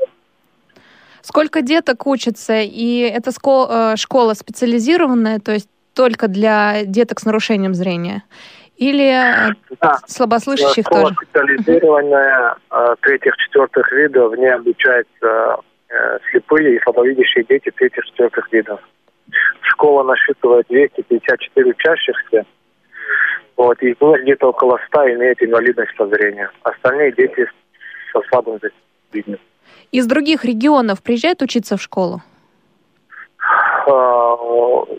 Сколько деток учатся? И это э, школа специализированная, то есть только для деток с нарушением зрения? Или э, да. слабослышащих школа тоже? специализированная э, третьих-четвертых видов, в ней обучаются слепые и слабовидящие дети третьих-четвертых видов. Школа насчитывает 254 учащихся, вот, и было где-то около 100 имеют инвалидность по зрению. Остальные дети со слабым зрением. Из других регионов приезжают учиться в школу? А,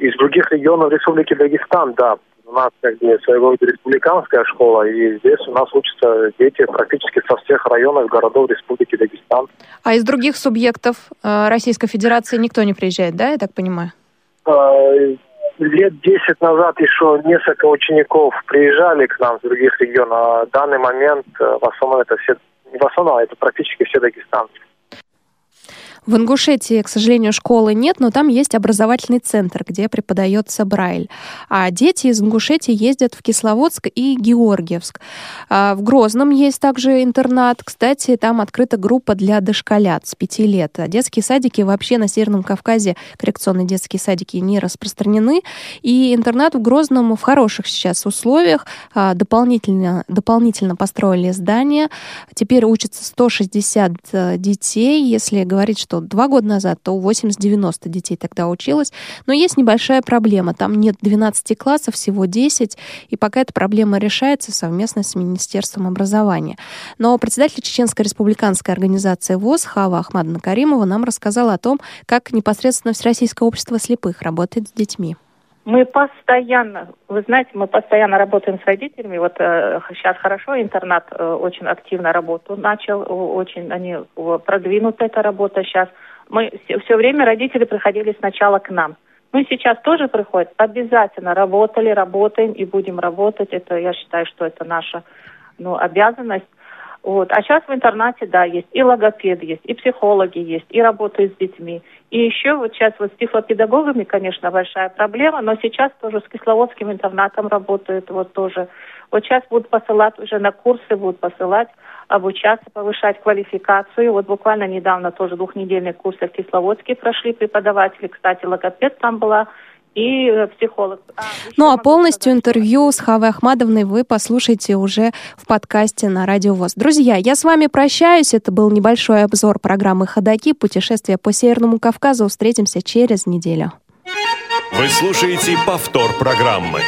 из других регионов Республики Дагестан, да. У нас как бы своего рода республиканская школа, и здесь у нас учатся дети практически со всех районов городов Республики Дагестан. А из других субъектов э, Российской Федерации никто не приезжает, да, я так понимаю? Лет 10 назад еще несколько учеников приезжали к нам с других регионов, а в данный момент э, в основном это все, не в основном, а это практически все дагестанцы. В Ингушетии, к сожалению, школы нет, но там есть образовательный центр, где преподается Брайль. А дети из Ингушетии ездят в Кисловодск и Георгиевск. А в Грозном есть также интернат. Кстати, там открыта группа для дошколят с пяти лет. А детские садики вообще на Северном Кавказе, коррекционные детские садики, не распространены. И интернат в Грозном в хороших сейчас условиях. А, дополнительно, дополнительно построили здание. Теперь учатся 160 э, детей. Если говорить, что два года назад, то 80-90 детей тогда училось. Но есть небольшая проблема. Там нет 12 классов, всего 10. И пока эта проблема решается совместно с Министерством образования. Но председатель Чеченской республиканской организации ВОЗ Хава Ахмадовна Каримова нам рассказала о том, как непосредственно Всероссийское общество слепых работает с детьми. Мы постоянно, вы знаете, мы постоянно работаем с родителями. Вот э, сейчас хорошо, интернат э, очень активно работу начал, очень они продвинут эта работа сейчас. Мы все, все время родители приходили сначала к нам. Мы сейчас тоже приходят, обязательно работали, работаем и будем работать. Это я считаю, что это наша ну, обязанность. Вот. А сейчас в интернате, да, есть и логопед есть, и психологи есть, и работают с детьми. И еще вот сейчас вот с тифлопедагогами, конечно, большая проблема, но сейчас тоже с Кисловодским интернатом работают вот тоже. Вот сейчас будут посылать уже на курсы, будут посылать, обучаться, повышать квалификацию. Вот буквально недавно тоже двухнедельные курсы в Кисловодске прошли преподаватели. Кстати, логопед там была и э, психолог. А, ну а полностью интервью с Хавой Ахмадовной вы послушаете уже в подкасте на Радио ВОЗ. Друзья, я с вами прощаюсь. Это был небольшой обзор программы «Ходоки. Путешествие по Северному Кавказу». Встретимся через неделю. Вы слушаете повтор программы.